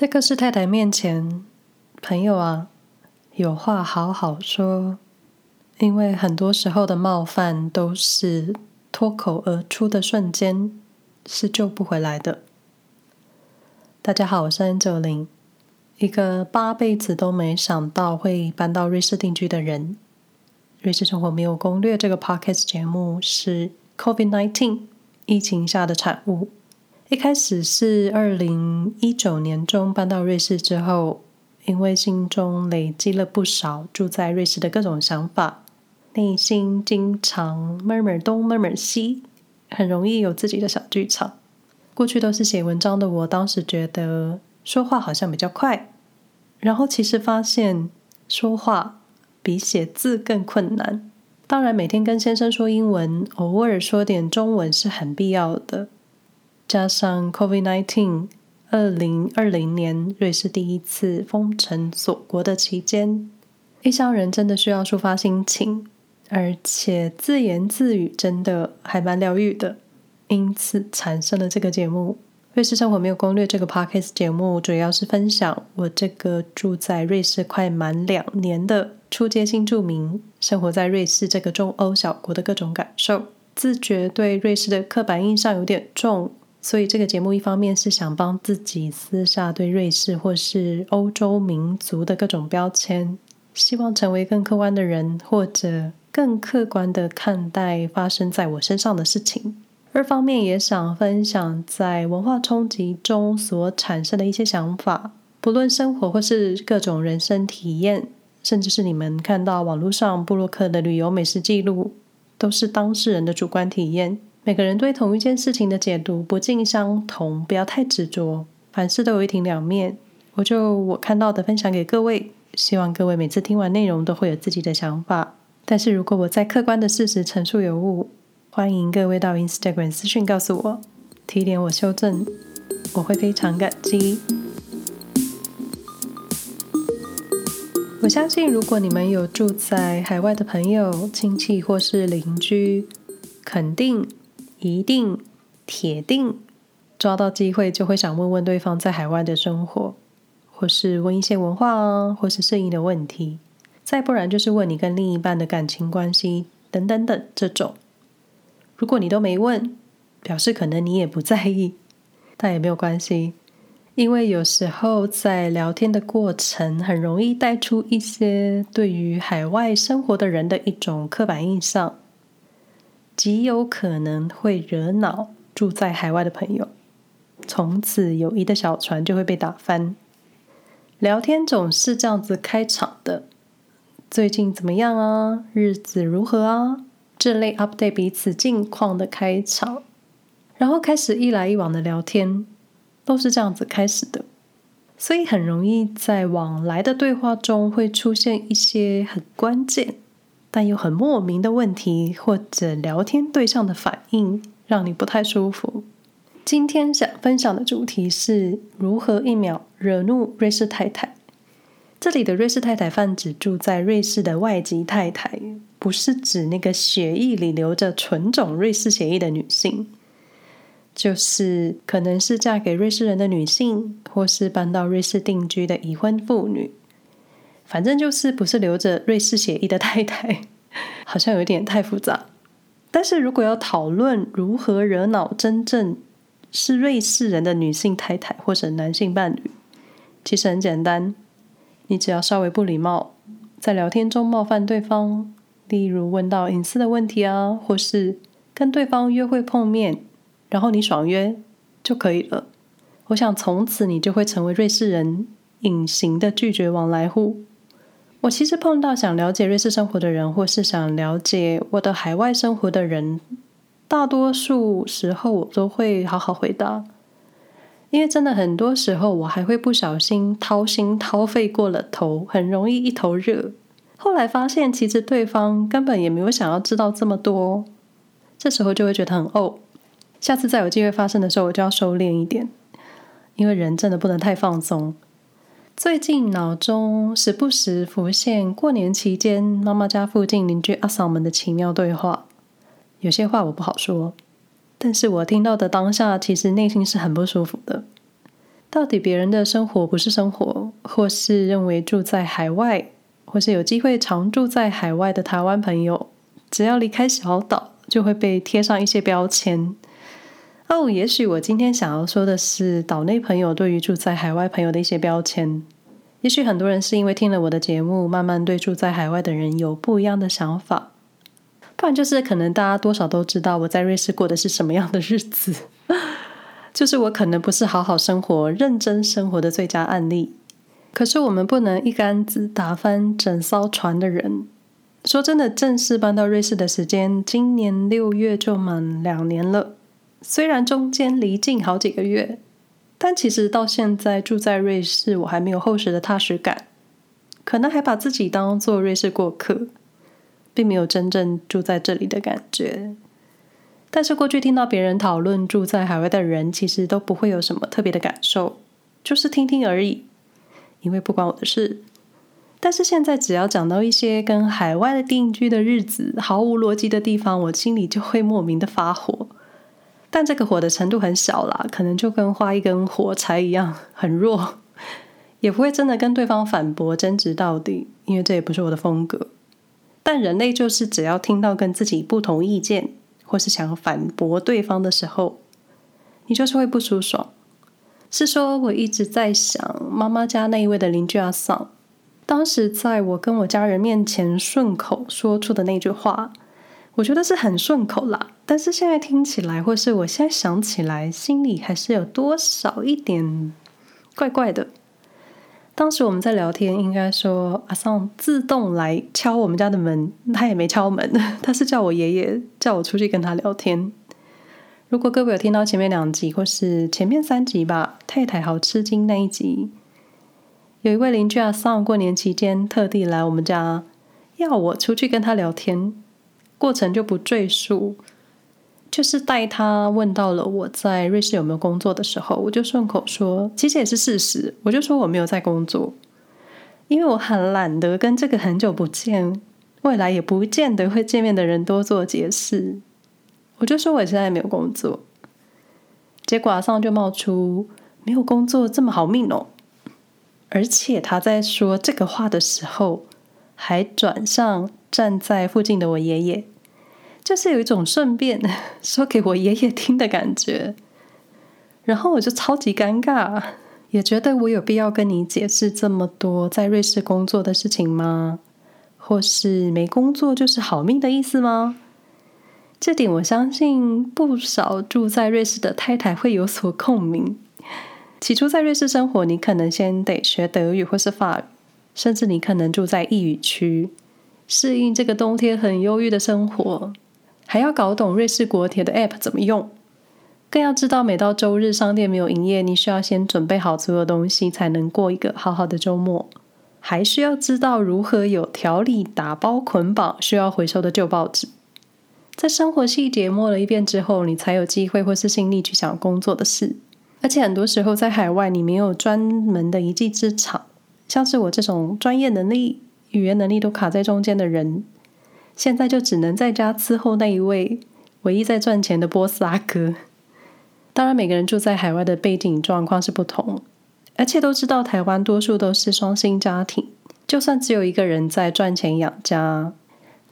在各式太太面前，朋友啊，有话好好说，因为很多时候的冒犯都是脱口而出的瞬间，是救不回来的。大家好，我是 an 九零一个八辈子都没想到会搬到瑞士定居的人。瑞士生活没有攻略这个 Podcast 节目是 COVID-19 疫情下的产物。一开始是二零一九年中搬到瑞士之后，因为心中累积了不少住在瑞士的各种想法，内心经常 murmur 东 murmur 西，很容易有自己的小剧场。过去都是写文章的我，当时觉得说话好像比较快，然后其实发现说话比写字更困难。当然，每天跟先生说英文，偶尔说点中文是很必要的。加上 COVID-19，二零二零年瑞士第一次封城锁国的期间，异乡人真的需要抒发心情，而且自言自语真的还蛮疗愈的。因此产生了这个节目《瑞士生活没有攻略》这个 podcast 节目，主要是分享我这个住在瑞士快满两年的初阶新住民，生活在瑞士这个中欧小国的各种感受。自觉对瑞士的刻板印象有点重，所以这个节目一方面是想帮自己撕下对瑞士或是欧洲民族的各种标签，希望成为更客观的人，或者更客观地看待发生在我身上的事情。二方面也想分享在文化冲击中所产生的一些想法，不论生活或是各种人生体验，甚至是你们看到网络上部落客的旅游美食记录，都是当事人的主观体验。每个人对同一件事情的解读不尽相同，不要太执着。凡事都有一体两面，我就我看到的分享给各位，希望各位每次听完内容都会有自己的想法。但是如果我在客观的事实陈述有误，欢迎各位到 Instagram 私讯告诉我，提点我修正，我会非常感激。我相信，如果你们有住在海外的朋友、亲戚或是邻居，肯定、一定、铁定抓到机会就会想问问对方在海外的生活，或是问一些文化啊，或是适应的问题。再不然就是问你跟另一半的感情关系等等等这种。如果你都没问，表示可能你也不在意，但也没有关系，因为有时候在聊天的过程，很容易带出一些对于海外生活的人的一种刻板印象，极有可能会惹恼住在海外的朋友，从此友谊的小船就会被打翻。聊天总是这样子开场的，最近怎么样啊？日子如何啊？这类 update 彼此近况的开场，然后开始一来一往的聊天，都是这样子开始的，所以很容易在往来的对话中会出现一些很关键但又很莫名的问题，或者聊天对象的反应让你不太舒服。今天想分享的主题是如何一秒惹怒瑞士太太。这里的瑞士太太泛指住在瑞士的外籍太太，不是指那个血液里流着纯种瑞士血液的女性，就是可能是嫁给瑞士人的女性，或是搬到瑞士定居的已婚妇女，反正就是不是留着瑞士血液的太太，好像有点太复杂。但是如果要讨论如何惹恼真正是瑞士人的女性太太或者男性伴侣，其实很简单。你只要稍微不礼貌，在聊天中冒犯对方，例如问到隐私的问题啊，或是跟对方约会碰面，然后你爽约就可以了。我想从此你就会成为瑞士人隐形的拒绝往来户。我其实碰到想了解瑞士生活的人，或是想了解我的海外生活的人，大多数时候我都会好好回答。因为真的很多时候，我还会不小心掏心掏肺过了头，很容易一头热。后来发现，其实对方根本也没有想要知道这么多，这时候就会觉得很哦。下次再有机会发生的时候，我就要收敛一点，因为人真的不能太放松。最近脑中时不时浮现过年期间妈妈家附近邻居阿嫂们的奇妙对话，有些话我不好说。但是我听到的当下，其实内心是很不舒服的。到底别人的生活不是生活，或是认为住在海外，或是有机会常住在海外的台湾朋友，只要离开小岛，就会被贴上一些标签。哦，也许我今天想要说的是，岛内朋友对于住在海外朋友的一些标签。也许很多人是因为听了我的节目，慢慢对住在海外的人有不一样的想法。不然就是可能大家多少都知道我在瑞士过的是什么样的日子。就是我可能不是好好生活、认真生活的最佳案例。可是我们不能一竿子打翻整艘船的人。说真的，正式搬到瑞士的时间，今年六月就满两年了。虽然中间离境好几个月，但其实到现在住在瑞士，我还没有厚实的踏实感，可能还把自己当做瑞士过客，并没有真正住在这里的感觉。但是过去听到别人讨论住在海外的人，其实都不会有什么特别的感受，就是听听而已，因为不关我的事。但是现在只要讲到一些跟海外的定居的日子毫无逻辑的地方，我心里就会莫名的发火。但这个火的程度很小啦，可能就跟画一根火柴一样，很弱，也不会真的跟对方反驳争执到底，因为这也不是我的风格。但人类就是只要听到跟自己不同意见，或是想要反驳对方的时候，你就是会不舒爽。是说我一直在想妈妈家那一位的邻居阿桑，当时在我跟我家人面前顺口说出的那句话。我觉得是很顺口啦，但是现在听起来，或是我现在想起来，心里还是有多少一点怪怪的。当时我们在聊天，应该说阿桑自动来敲我们家的门，他也没敲门，他是叫我爷爷叫我出去跟他聊天。如果各位有听到前面两集，或是前面三集吧，太太好吃惊那一集，有一位邻居阿桑过年期间特地来我们家，要我出去跟他聊天。过程就不赘述，就是带他问到了我在瑞士有没有工作的时候，我就顺口说，其实也是事实，我就说我没有在工作，因为我很懒得跟这个很久不见、未来也不见得会见面的人多做解释，我就说我现在没有工作，结果马上就冒出没有工作这么好命哦，而且他在说这个话的时候，还转向站在附近的我爷爷。就是有一种顺便 说给我爷爷听的感觉，然后我就超级尴尬，也觉得我有必要跟你解释这么多在瑞士工作的事情吗？或是没工作就是好命的意思吗？这点我相信不少住在瑞士的太太会有所共鸣。起初在瑞士生活，你可能先得学德语或是法语，甚至你可能住在异语区，适应这个冬天很忧郁的生活。还要搞懂瑞士国铁的 App 怎么用，更要知道每到周日商店没有营业，你需要先准备好所有东西，才能过一个好好的周末。还需要知道如何有条理打包捆绑需要回收的旧报纸。在生活细节摸了一遍之后，你才有机会或是心力去想工作的事。而且很多时候在海外，你没有专门的一技之长，像是我这种专业能力、语言能力都卡在中间的人。现在就只能在家伺候那一位唯一在赚钱的波斯阿哥。当然，每个人住在海外的背景状况是不同，而且都知道台湾多数都是双薪家庭，就算只有一个人在赚钱养家，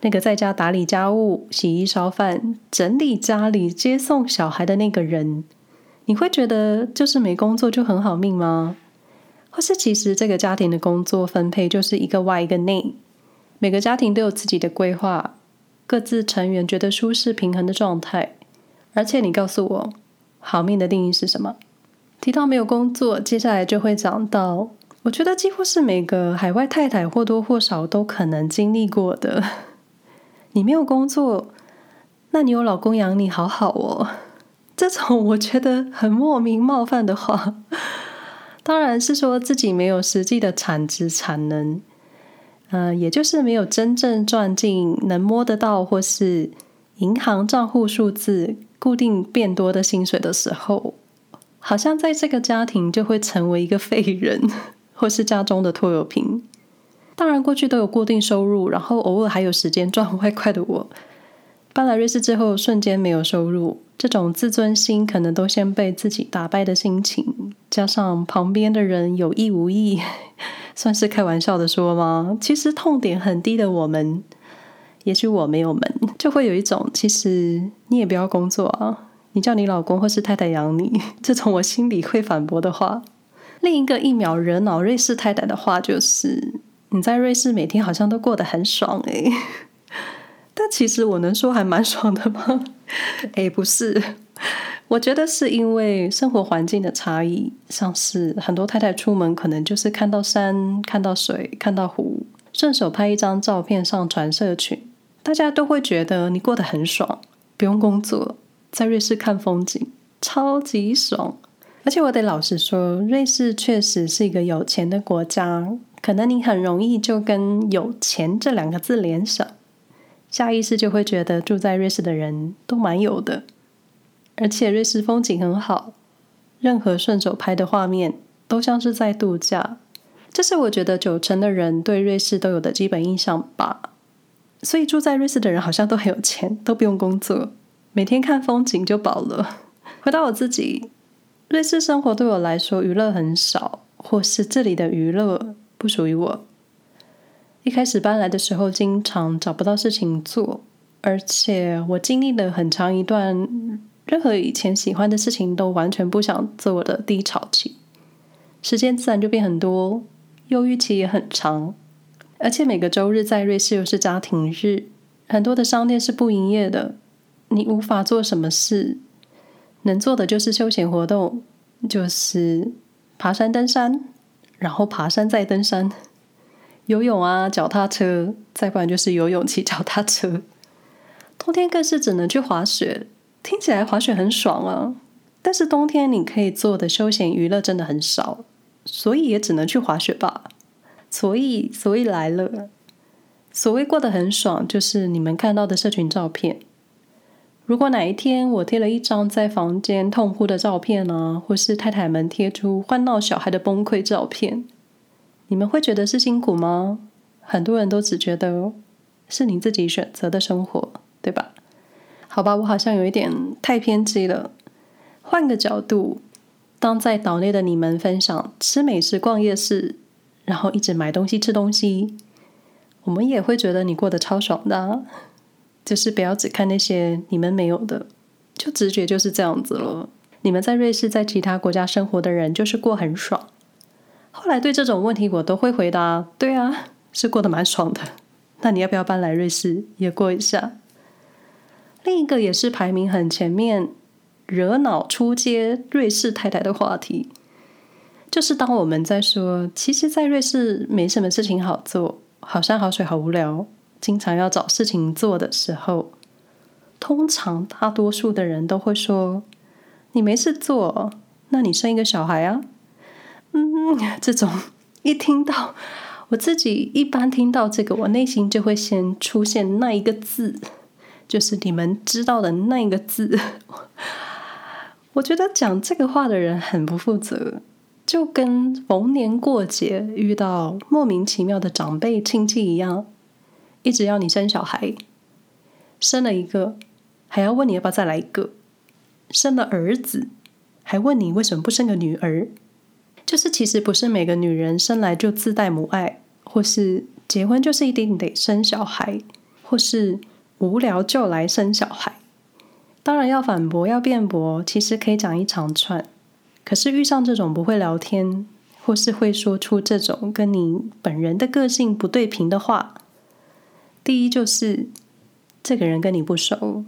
那个在家打理家务、洗衣烧饭、整理家里、接送小孩的那个人，你会觉得就是没工作就很好命吗？或是其实这个家庭的工作分配就是一个外一个内？每个家庭都有自己的规划，各自成员觉得舒适平衡的状态。而且你告诉我，好命的定义是什么？提到没有工作，接下来就会讲到，我觉得几乎是每个海外太太或多或少都可能经历过的。你没有工作，那你有老公养你，好好哦。这种我觉得很莫名冒犯的话，当然是说自己没有实际的产值产能。呃，也就是没有真正赚进能摸得到或是银行账户数字固定变多的薪水的时候，好像在这个家庭就会成为一个废人，或是家中的拖油瓶。当然，过去都有固定收入，然后偶尔还有时间赚外快的我，搬来瑞士之后，瞬间没有收入，这种自尊心可能都先被自己打败的心情，加上旁边的人有意无意，算是开玩笑的说吗？其实痛点很低的我们，也许我没有门，就会有一种其实你也不要工作啊，你叫你老公或是太太养你，这种我心里会反驳的话。另一个一秒惹恼瑞士太太的话就是：你在瑞士每天好像都过得很爽诶。其实我能说还蛮爽的吗？诶，不是，我觉得是因为生活环境的差异，像是很多太太出门可能就是看到山、看到水、看到湖，顺手拍一张照片上传社群，大家都会觉得你过得很爽，不用工作，在瑞士看风景，超级爽。而且我得老实说，瑞士确实是一个有钱的国家，可能你很容易就跟“有钱”这两个字联想。下意识就会觉得住在瑞士的人都蛮有的，而且瑞士风景很好，任何顺手拍的画面都像是在度假。这是我觉得九成的人对瑞士都有的基本印象吧。所以住在瑞士的人好像都很有钱，都不用工作，每天看风景就饱了。回到我自己，瑞士生活对我来说娱乐很少，或是这里的娱乐不属于我。一开始搬来的时候，经常找不到事情做，而且我经历了很长一段，任何以前喜欢的事情都完全不想做的低潮期，时间自然就变很多，忧郁期也很长，而且每个周日在瑞士又是家庭日，很多的商店是不营业的，你无法做什么事，能做的就是休闲活动，就是爬山登山，然后爬山再登山。游泳啊，脚踏车，再不然就是游泳骑脚踏车。冬天更是只能去滑雪，听起来滑雪很爽啊。但是冬天你可以做的休闲娱乐真的很少，所以也只能去滑雪吧。所以，所以来了。所谓过得很爽，就是你们看到的社群照片。如果哪一天我贴了一张在房间痛哭的照片呢、啊，或是太太们贴出欢闹小孩的崩溃照片。你们会觉得是辛苦吗？很多人都只觉得是你自己选择的生活，对吧？好吧，我好像有一点太偏激了。换个角度，当在岛内的你们分享吃美食、逛夜市，然后一直买东西、吃东西，我们也会觉得你过得超爽的。就是不要只看那些你们没有的，就直觉就是这样子了。你们在瑞士、在其他国家生活的人，就是过很爽。后来对这种问题，我都会回答：对啊，是过得蛮爽的。那你要不要搬来瑞士也过一下？另一个也是排名很前面，惹恼出街瑞士太太的话题，就是当我们在说，其实，在瑞士没什么事情好做，好山好水好无聊，经常要找事情做的时候，通常大多数的人都会说：你没事做，那你生一个小孩啊。嗯，这种一听到我自己一般听到这个，我内心就会先出现那一个字，就是你们知道的那一个字。我觉得讲这个话的人很不负责，就跟逢年过节遇到莫名其妙的长辈亲戚一样，一直要你生小孩，生了一个还要问你要不要再来一个，生了儿子还问你为什么不生个女儿。就是其实不是每个女人生来就自带母爱，或是结婚就是一定得生小孩，或是无聊就来生小孩。当然要反驳要辩驳，其实可以讲一长串。可是遇上这种不会聊天，或是会说出这种跟你本人的个性不对频的话，第一就是这个人跟你不熟，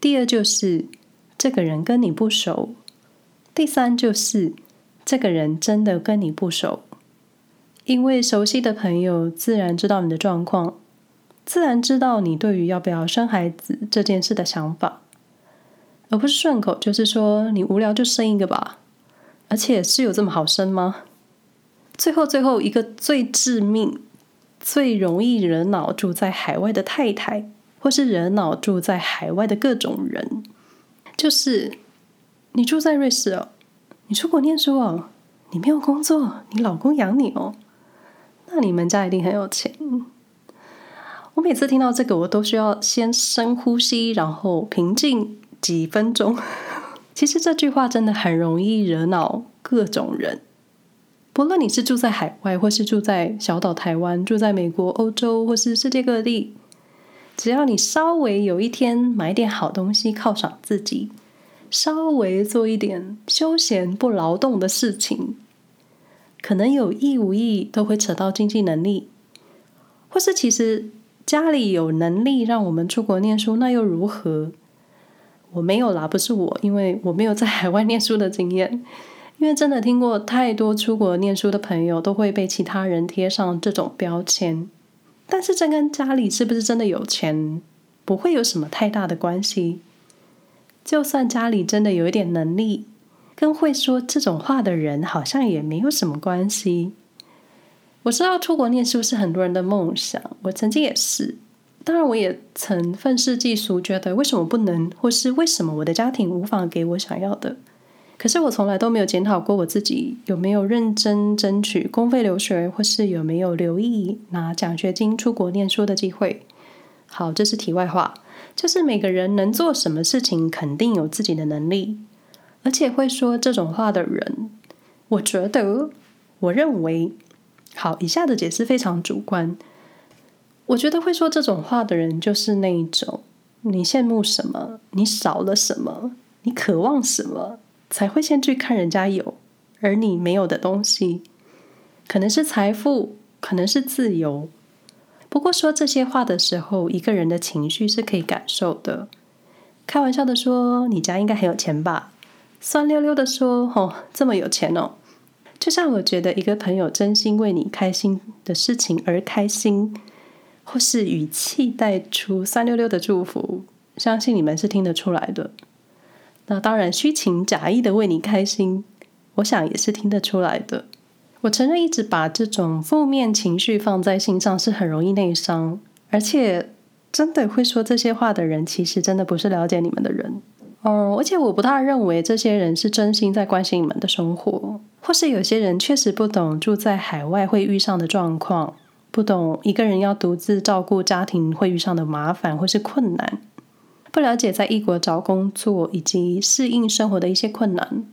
第二就是这个人跟你不熟，第三就是。这个人真的跟你不熟，因为熟悉的朋友自然知道你的状况，自然知道你对于要不要生孩子这件事的想法，而不是顺口就是说你无聊就生一个吧，而且是有这么好生吗？最后最后一个最致命、最容易惹恼住在海外的太太，或是惹恼住在海外的各种人，就是你住在瑞士哦。你出国念书哦，你没有工作，你老公养你哦，那你们家一定很有钱。我每次听到这个，我都需要先深呼吸，然后平静几分钟。其实这句话真的很容易惹恼各种人，不论你是住在海外，或是住在小岛台湾，住在美国、欧洲，或是世界各地，只要你稍微有一天买点好东西犒赏自己，稍微做一点休闲不劳动的事情，可能有意无意都会扯到经济能力，或是其实家里有能力让我们出国念书，那又如何？我没有啦，不是我，因为我没有在海外念书的经验。因为真的听过太多出国念书的朋友都会被其他人贴上这种标签，但是这跟家里是不是真的有钱不会有什么太大的关系。就算家里真的有一点能力，跟会说这种话的人好像也没有什么关系。我知道出国念书是很多人的梦想，我曾经也是。当然，我也曾愤世嫉俗，觉得为什么不能，或是为什么我的家庭无法给我想要的。可是我从来都没有检讨过我自己有没有认真争取公费留学，或是有没有留意拿奖学金出国念书的机会。好，这是题外话。就是每个人能做什么事情，肯定有自己的能力，而且会说这种话的人，我觉得，我认为，好，以下的解释非常主观。我觉得会说这种话的人，就是那一种，你羡慕什么，你少了什么，你渴望什么，才会先去看人家有，而你没有的东西，可能是财富，可能是自由。不过说这些话的时候，一个人的情绪是可以感受的。开玩笑的说：“你家应该很有钱吧？”酸溜溜的说：“哦，这么有钱哦。”就像我觉得一个朋友真心为你开心的事情而开心，或是语气带出酸溜溜的祝福，相信你们是听得出来的。那当然，虚情假意的为你开心，我想也是听得出来的。我承认，一直把这种负面情绪放在心上是很容易内伤，而且真的会说这些话的人，其实真的不是了解你们的人。嗯，而且我不大认为这些人是真心在关心你们的生活，或是有些人确实不懂住在海外会遇上的状况，不懂一个人要独自照顾家庭会遇上的麻烦或是困难，不了解在异国找工作以及适应生活的一些困难。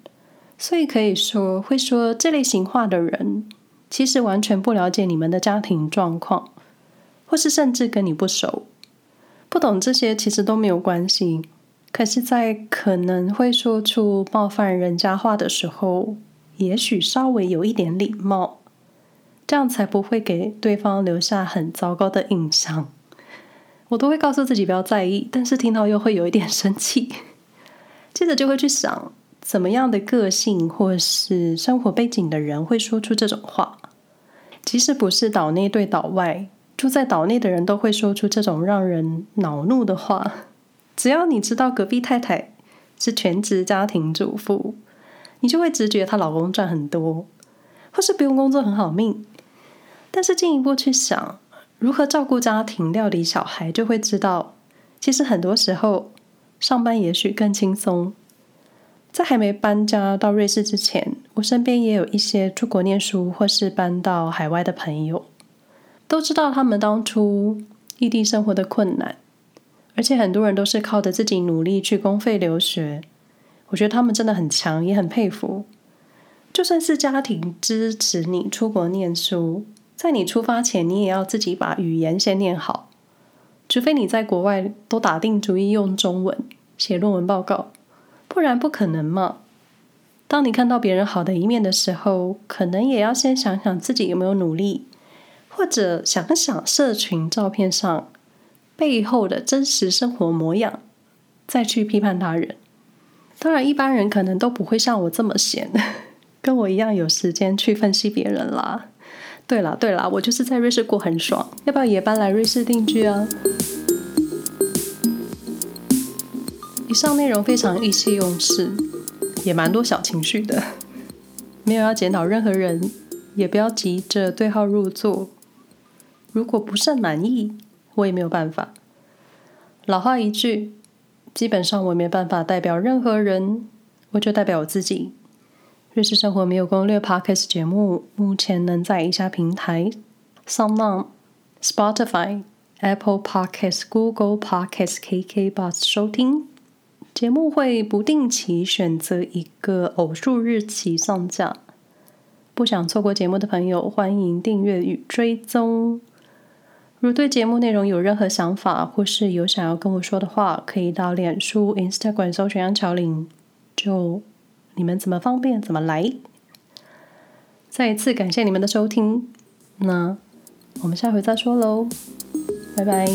所以可以说，会说这类型话的人，其实完全不了解你们的家庭状况，或是甚至跟你不熟，不懂这些其实都没有关系。可是，在可能会说出冒犯人家话的时候，也许稍微有一点礼貌，这样才不会给对方留下很糟糕的印象。我都会告诉自己不要在意，但是听到又会有一点生气，接着就会去想。怎么样的个性或是生活背景的人会说出这种话？即使不是岛内对岛外，住在岛内的人都会说出这种让人恼怒的话。只要你知道隔壁太太是全职家庭主妇，你就会直觉她老公赚很多，或是不用工作很好命。但是进一步去想，如何照顾家庭、料理小孩，就会知道，其实很多时候上班也许更轻松。在还没搬家到瑞士之前，我身边也有一些出国念书或是搬到海外的朋友，都知道他们当初异地生活的困难，而且很多人都是靠着自己努力去公费留学。我觉得他们真的很强，也很佩服。就算是家庭支持你出国念书，在你出发前，你也要自己把语言先念好，除非你在国外都打定主意用中文写论文报告。不然不可能嘛。当你看到别人好的一面的时候，可能也要先想想自己有没有努力，或者想想社群照片上背后的真实生活模样，再去批判他人。当然，一般人可能都不会像我这么闲，跟我一样有时间去分析别人啦。对啦对啦，我就是在瑞士过很爽，要不要也搬来瑞士定居啊？以上内容非常意气用事，也蛮多小情绪的。没有要检讨任何人，也不要急着对号入座。如果不甚满意，我也没有办法。老话一句，基本上我没办法代表任何人，我就代表我自己。瑞士生活没有攻略 Podcast 节目，目前能在以下平台：SoundOn、Spotify、Apple Podcast、Google Podcast、KKBOX 收听。节目会不定期选择一个偶数日期上架。不想错过节目的朋友，欢迎订阅与追踪。如对节目内容有任何想法，或是有想要跟我说的话，可以到脸书、Instagram 搜寻杨乔琳，就你们怎么方便怎么来。再一次感谢你们的收听，那我们下回再说喽，拜拜。